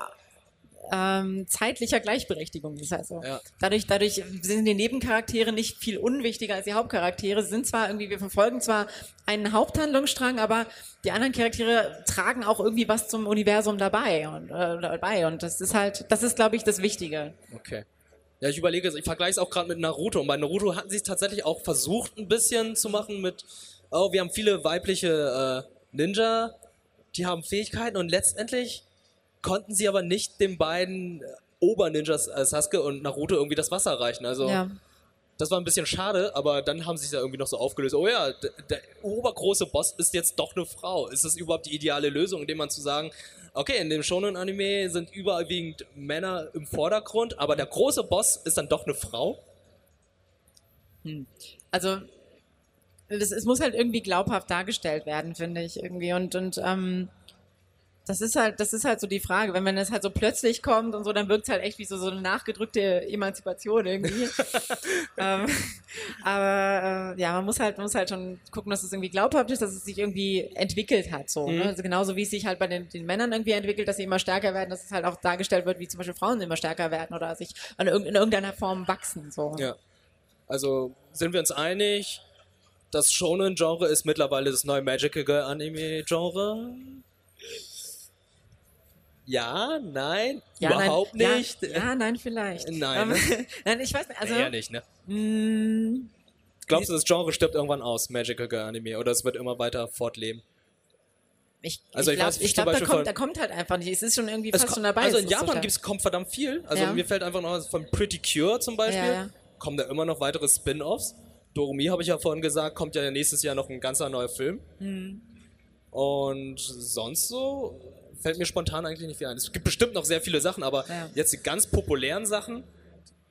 ähm, zeitlicher Gleichberechtigung. Das heißt so. Ja. Dadurch, dadurch sind die Nebencharaktere nicht viel unwichtiger als die Hauptcharaktere. Sie sind zwar irgendwie, wir verfolgen zwar einen Haupthandlungsstrang, aber die anderen Charaktere tragen auch irgendwie was zum Universum dabei und äh, dabei. Und das ist halt, das ist, glaube ich, das Wichtige. Okay. Ja, ich überlege, ich vergleiche es auch gerade mit Naruto. Und bei Naruto hatten sie es tatsächlich auch versucht, ein bisschen zu machen mit, oh, wir haben viele weibliche äh, Ninja, die haben Fähigkeiten und letztendlich konnten sie aber nicht den beiden äh, Oberninjas äh, Sasuke und Naruto irgendwie das Wasser reichen. Also Ja. das war ein bisschen schade, aber dann haben sie sich ja irgendwie noch so aufgelöst. Oh ja, d- der obergroße Boss ist jetzt doch eine Frau. Ist das überhaupt die ideale Lösung, indem man zu sagen, okay, in dem Shonen-Anime sind überwiegend Männer im Vordergrund, aber der große Boss ist dann doch eine Frau? Also das, es muss halt irgendwie glaubhaft dargestellt werden, finde ich irgendwie. Und, und ähm, das ist halt, das ist halt so die Frage. Wenn man das halt so plötzlich kommt und so, dann wirkt es halt echt wie so, so eine nachgedrückte Emanzipation irgendwie. ähm, aber äh, ja, man muss halt, man muss halt schon gucken, dass es irgendwie glaubhaft ist, dass es sich irgendwie entwickelt hat. So, Mhm. ne? also genauso wie es sich halt bei den, den Männern irgendwie entwickelt, dass sie immer stärker werden, dass es halt auch dargestellt wird, wie zum Beispiel Frauen immer stärker werden oder sich in irgendeiner Form wachsen. So. Ja. Also sind wir uns einig, das Shonen-Genre ist mittlerweile das neue Magical Girl Anime-Genre? Ja, nein, Ja, überhaupt nein, nicht. Ja, ja, nein, vielleicht. Nein, Ähm, nein, ich weiß nicht. Also, Eher nicht, ne? mh, Glaubst du, das Genre stirbt irgendwann aus, Magical Girl Anime, oder es wird immer weiter fortleben? ich, Also ich ich glaube, ich zum glaub, da, kommt, da kommt halt einfach nicht. Es ist schon irgendwie fast schon dabei. also in Japan gibt's, kommt verdammt viel. Also Ja. mir fällt einfach noch von Pretty Cure zum Beispiel, Ja, ja. kommen da immer noch weitere Spin-Offs. Doremi habe ich ja vorhin gesagt, kommt ja nächstes Jahr noch ein ganzer neuer Film. Hm. Und sonst so fällt mir spontan eigentlich nicht viel ein. Es gibt bestimmt noch sehr viele Sachen, aber Ja. jetzt die ganz populären Sachen,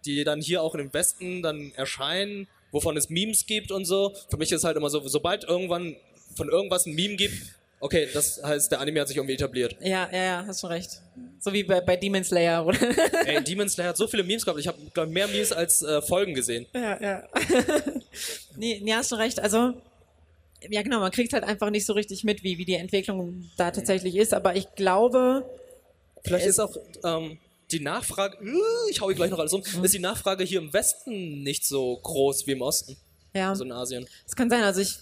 die dann hier auch im Westen dann erscheinen, wovon es Memes gibt und so. Für mich ist halt immer so, sobald irgendwann von irgendwas ein Meme gibt, okay, das heißt, der Anime hat sich irgendwie etabliert. Ja, ja, ja, hast schon recht. So wie bei, bei Demon Slayer, oder? Ey, Demon Slayer hat so viele Memes gehabt. Ich habe glaub, mehr Memes als äh, Folgen gesehen. ja, ja. nee, nee, hast schon recht. Also, ja, genau, man kriegt halt einfach nicht so richtig mit, wie, wie die Entwicklung da tatsächlich ist. Aber ich glaube, Vielleicht ist auch ähm, die Nachfrage, äh, ich hau hier gleich noch alles um, Mhm. ist die Nachfrage hier im Westen nicht so groß wie im Osten, ja. also in Asien. Es kann sein, also ich,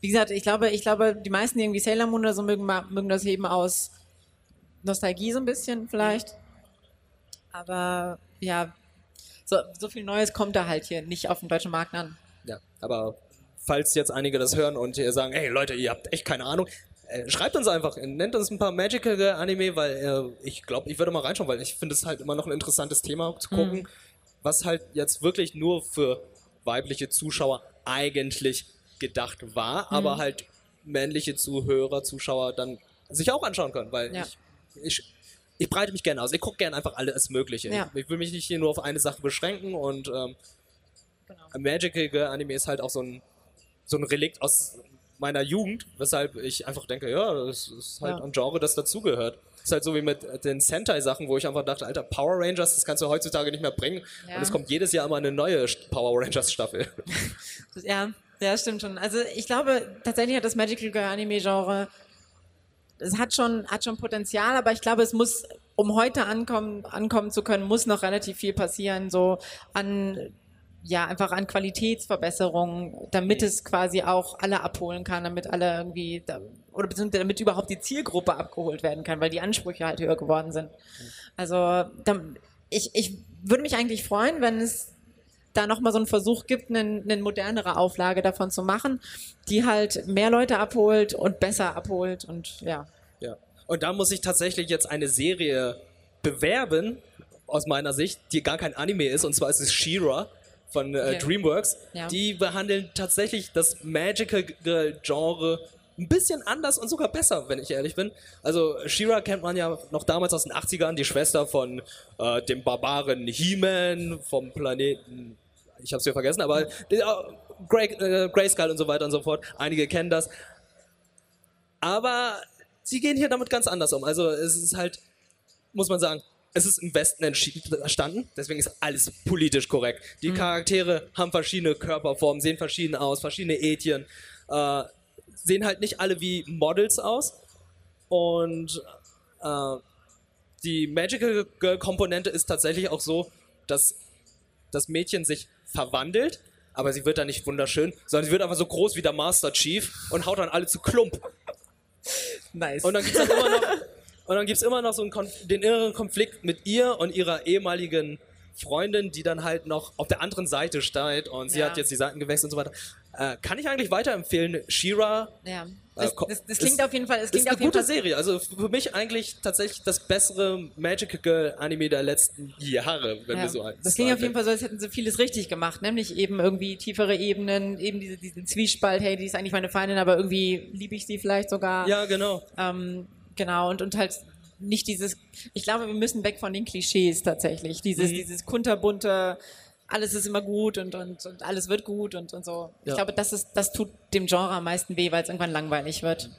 wie gesagt, ich glaube, ich glaube, die meisten, die irgendwie Sailor Moon oder so mögen, mögen das eben aus Nostalgie so ein bisschen vielleicht. Aber ja, so, so viel Neues kommt da halt hier nicht auf dem deutschen Markt an. Ja, aber falls jetzt einige das hören und ihr sagen, hey Leute, ihr habt echt keine Ahnung, äh, schreibt uns einfach, nennt uns ein paar Magical Anime, weil äh, ich glaube, ich würde mal reinschauen, weil ich finde es halt immer noch ein interessantes Thema zu gucken, was halt jetzt wirklich nur für weibliche Zuschauer eigentlich gedacht war, aber halt männliche Zuhörer, Zuschauer dann sich auch anschauen können, weil Ja. ich, ich ich breite mich gerne aus. Ich gucke gerne einfach alles Mögliche. Ja. Ich, ich will mich nicht hier nur auf eine Sache beschränken und ähm, Genau. Magical Anime ist halt auch so ein, so ein Relikt aus meiner Jugend, weshalb ich einfach denke, ja, das ist halt Ja. ein Genre, das dazugehört. Ist halt so wie mit den Sentai-Sachen, wo ich einfach dachte, Alter, Power Rangers, das kannst du heutzutage nicht mehr bringen. Ja. Und es kommt jedes Jahr immer eine neue Power Rangers Staffel. Das- Ja, ja, stimmt schon. Also ich glaube, tatsächlich hat das Magical Girl Anime Genre, es hat schon, hat schon Potenzial, aber ich glaube, es muss, um heute ankommen, ankommen zu können, muss noch relativ viel passieren, so an, ja, einfach an Qualitätsverbesserungen, damit es quasi auch alle abholen kann, damit alle irgendwie, oder beziehungsweise damit überhaupt die Zielgruppe abgeholt werden kann, weil die Ansprüche halt höher geworden sind. Also, da, ich, ich würde mich eigentlich freuen, wenn es da nochmal so einen Versuch gibt, eine, eine modernere Auflage davon zu machen, die halt mehr Leute abholt und besser abholt und ja. Ja. Und da muss ich tatsächlich jetzt eine Serie bewerben, aus meiner Sicht, die gar kein Anime ist, und zwar ist es She-Ra von äh, Okay. DreamWorks. Ja. Die behandeln tatsächlich das Magical Girl Genre ein bisschen anders und sogar besser, wenn ich ehrlich bin. Also She-Ra kennt man ja noch damals aus den 80ern, die Schwester von äh, dem Barbaren He-Man vom Planeten, ich hab's hier vergessen, aber äh, Grey, äh, Grayskull und so weiter und so fort. Einige kennen das. Aber sie gehen hier damit ganz anders um. Also es ist halt, muss man sagen, es ist im Westen entstanden, deswegen ist alles politisch korrekt. Die Charaktere haben verschiedene Körperformen, sehen verschieden aus, verschiedene Ethien, äh, sehen halt nicht alle wie Models aus. Und äh, die Magical Girl Komponente ist tatsächlich auch so, dass das Mädchen sich verwandelt, aber sie wird dann nicht wunderschön, sondern sie wird einfach so groß wie der Master Chief und haut dann alle zu Klump. Nice. Und dann gibt es immer noch, und dann gibt's immer noch so den inneren Konflikt mit ihr und ihrer ehemaligen Freundin, die dann halt noch auf der anderen Seite steht und sie Ja. hat jetzt die Seiten gewechselt und so weiter. Äh, kann ich eigentlich weiterempfehlen. Shira ja. Äh, Das, das, das klingt ist- auf jeden Fall, ist klingt eine auf jeden gute Fall Serie. Also für mich eigentlich tatsächlich das bessere Magical Girl Anime der letzten Jahre, wenn Ja, wir so eins das klingt auf jeden Fall so, als hätten sie vieles richtig gemacht, nämlich eben irgendwie tiefere Ebenen, eben diese, diesen Zwiespalt, hey, die ist eigentlich meine Feindin, aber irgendwie liebe ich sie vielleicht sogar. Ja, genau. Ähm, genau, und, und halt nicht dieses, ich glaube, wir müssen weg von den Klischees tatsächlich. Dieses, Mhm. dieses kunterbunte, alles ist immer gut und, und, und alles wird gut und, und so. Ich Ja. glaube, das, ist, das tut dem Genre am meisten weh, weil es irgendwann langweilig wird.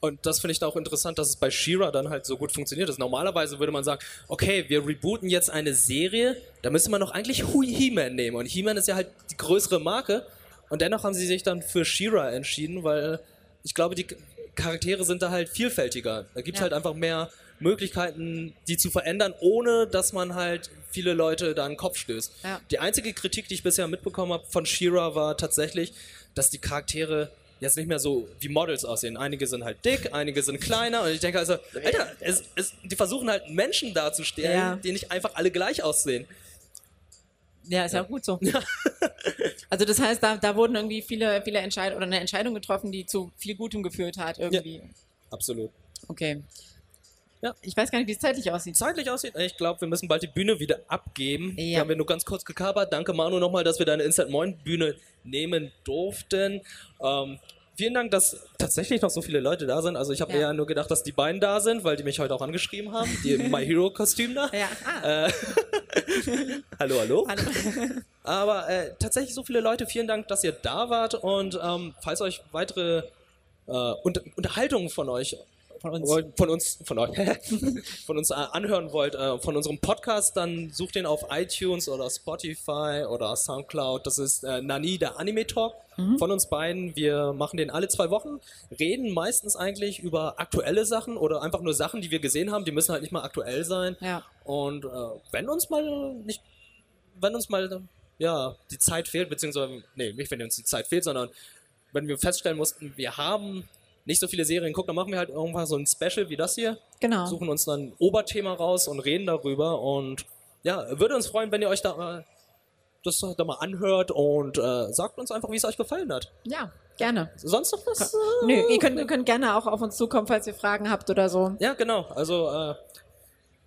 Und das finde ich da auch interessant, dass es bei Shira dann halt so gut funktioniert ist. Normalerweise würde man sagen, okay, wir rebooten jetzt eine Serie, da müsste man doch eigentlich He-Man nehmen. Und He-Man ist ja halt die größere Marke. Und dennoch haben sie sich dann für Shira entschieden, weil ich glaube, die Charaktere sind da halt vielfältiger. Da gibt es Ja. halt einfach mehr Möglichkeiten, die zu verändern, ohne dass man halt viele Leute da in den Kopf stößt. Ja. Die einzige Kritik, die ich bisher mitbekommen habe von Shira, war tatsächlich, dass die Charaktere jetzt nicht mehr so wie Models aussehen. Einige sind halt dick, einige sind kleiner und ich denke also, Alter, es, es, die versuchen halt Menschen darzustellen, Ja. die nicht einfach alle gleich aussehen. Ja, ist ja, auch gut so. Also das heißt, da, da wurden irgendwie viele, viele Entscheidungen oder eine Entscheidung getroffen, die zu viel Gutem geführt hat irgendwie. Absolut. Okay. Ja. Ich weiß gar nicht, wie es zeitlich aussieht. Zeitlich aussieht, ich glaube, wir müssen bald die Bühne wieder abgeben. Ja. Wir haben wir nur ganz kurz gekabert. Danke Manu nochmal, dass wir deine Instant Moin Bühne nehmen durften. Ähm, vielen Dank, dass tatsächlich noch so viele Leute da sind. Also ich habe Ja. eher nur gedacht, dass die beiden da sind, weil die mich heute auch angeschrieben haben. Die im My Hero Kostüm da. Ja, ah, Hallo, hallo. hallo. Aber äh, tatsächlich so viele Leute, vielen Dank, dass ihr da wart. Und ähm, falls euch weitere äh, Unter Unterhaltungen von euch Von uns. von uns, von euch, von uns äh, anhören wollt, äh, von unserem Podcast, dann sucht den auf iTunes oder Spotify oder Soundcloud. Das ist äh, Nani, der Anime Talk von uns beiden. Wir machen den alle zwei Wochen, reden meistens eigentlich über aktuelle Sachen oder einfach nur Sachen, die wir gesehen haben. Die müssen halt nicht mal aktuell sein. Ja. Und äh, wenn uns mal nicht, wenn uns mal ja die Zeit fehlt, beziehungsweise nee, nicht wenn uns die Zeit fehlt, sondern wenn wir feststellen mussten, wir haben nicht so viele Serien geguckt, dann machen wir halt irgendwann so ein Special wie das hier, Genau. suchen uns dann ein Oberthema raus und reden darüber und ja, würde uns freuen, wenn ihr euch da äh, das da mal anhört und äh, sagt uns einfach, wie es euch gefallen hat. Ja, gerne. Sonst noch was? Nö, ihr könnt, ihr könnt gerne auch auf uns zukommen, falls ihr Fragen habt oder so. Ja, genau. Also äh,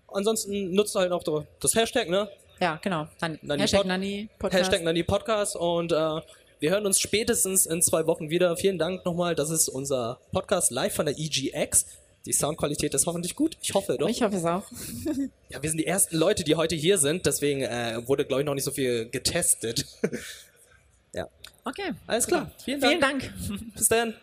ansonsten nutzt halt auch das Hashtag, ne? Ja, genau. Dann Nani Hashtag Pod- Nani Podcast. Hashtag Nani Podcast und äh, wir hören uns spätestens in zwei Wochen wieder. Vielen Dank nochmal. Das ist unser Podcast live von der EGX. Die Soundqualität ist hoffentlich gut. Ich hoffe doch. Ich hoffe es auch. Ja, wir sind die ersten Leute, die heute hier sind. Deswegen äh, wurde, glaube ich, noch nicht so viel getestet. ja. Okay. Alles klar. Vielen Dank. Vielen Dank. Bis dann.